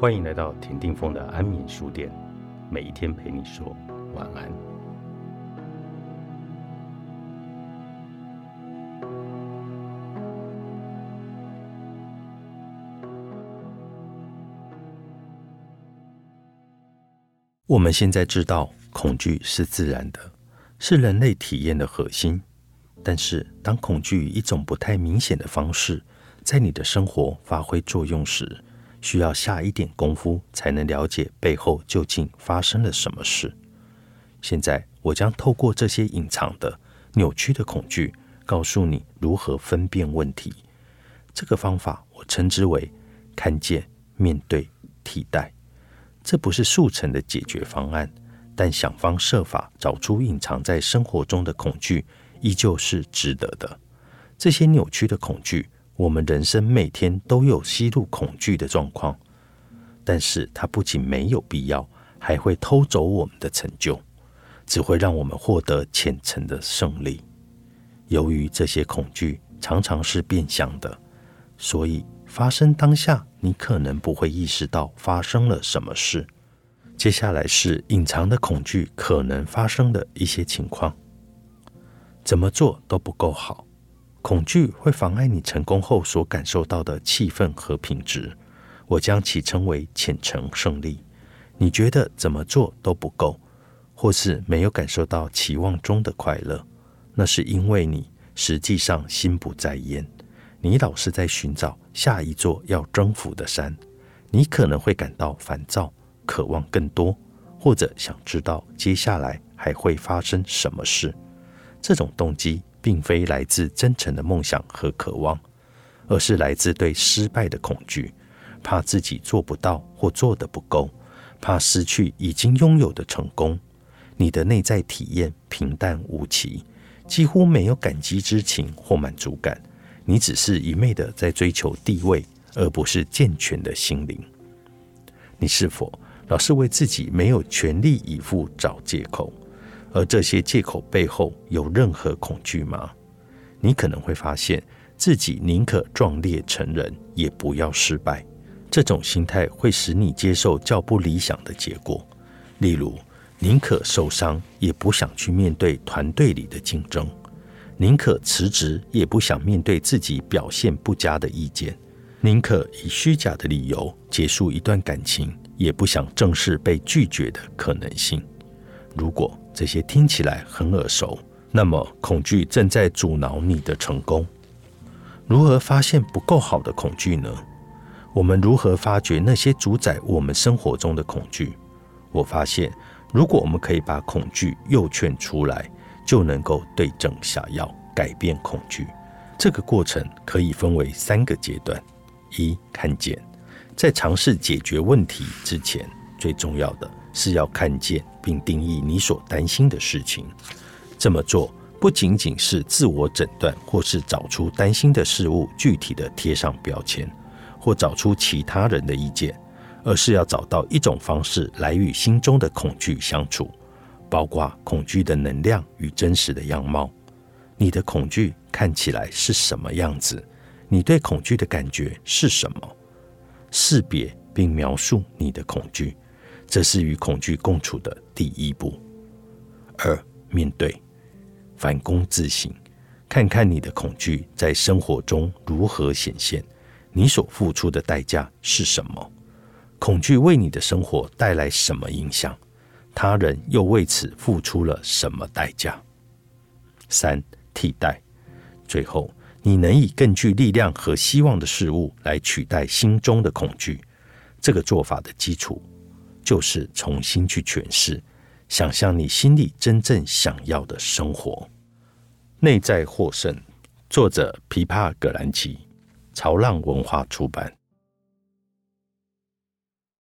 欢迎来到田定峰的安眠书店，每一天陪你说晚安。我们现在知道，恐惧是自然的，是人类体验的核心。但是，当恐惧以一种不太明显的方式在你的生活发挥作用时，需要下一点功夫才能了解背后究竟发生了什么事。现在，我将透过这些隐藏的、扭曲的恐惧，告诉你如何分辨问题。这个方法我称之为“看见、面对、替代”。这不是速成的解决方案，但想方设法找出隐藏在生活中的恐惧，依旧是值得的。这些扭曲的恐惧。我们人生每天都有吸入恐惧的状况，但是它不仅没有必要，还会偷走我们的成就，只会让我们获得浅层的胜利。由于这些恐惧常常是变相的，所以发生当下，你可能不会意识到发生了什么事。接下来是隐藏的恐惧可能发生的一些情况，怎么做都不够好。恐惧会妨碍你成功后所感受到的气氛和品质，我将其称为浅层胜利。你觉得怎么做都不够，或是没有感受到期望中的快乐，那是因为你实际上心不在焉。你老是在寻找下一座要征服的山，你可能会感到烦躁，渴望更多，或者想知道接下来还会发生什么事。这种动机。并非来自真诚的梦想和渴望，而是来自对失败的恐惧，怕自己做不到或做得不够，怕失去已经拥有的成功。你的内在体验平淡无奇，几乎没有感激之情或满足感。你只是一昧的在追求地位，而不是健全的心灵。你是否老是为自己没有全力以赴找借口？而这些借口背后有任何恐惧吗？你可能会发现自己宁可壮烈成人，也不要失败。这种心态会使你接受较不理想的结果，例如宁可受伤，也不想去面对团队里的竞争；宁可辞职，也不想面对自己表现不佳的意见；宁可以虚假的理由结束一段感情，也不想正视被拒绝的可能性。如果这些听起来很耳熟，那么恐惧正在阻挠你的成功。如何发现不够好的恐惧呢？我们如何发掘那些主宰我们生活中的恐惧？我发现，如果我们可以把恐惧诱劝出来，就能够对症下药，改变恐惧。这个过程可以分为三个阶段：一、看见，在尝试解决问题之前，最重要的。是要看见并定义你所担心的事情。这么做不仅仅是自我诊断，或是找出担心的事物具体的贴上标签，或找出其他人的意见，而是要找到一种方式来与心中的恐惧相处，包括恐惧的能量与真实的样貌。你的恐惧看起来是什么样子？你对恐惧的感觉是什么？识别并描述你的恐惧。这是与恐惧共处的第一步。二、面对，反躬自省，看看你的恐惧在生活中如何显现，你所付出的代价是什么？恐惧为你的生活带来什么影响？他人又为此付出了什么代价？三、替代，最后，你能以更具力量和希望的事物来取代心中的恐惧。这个做法的基础。就是重新去诠释，想象你心里真正想要的生活。内在获胜，作者：琵琶葛兰奇，潮浪文化出版。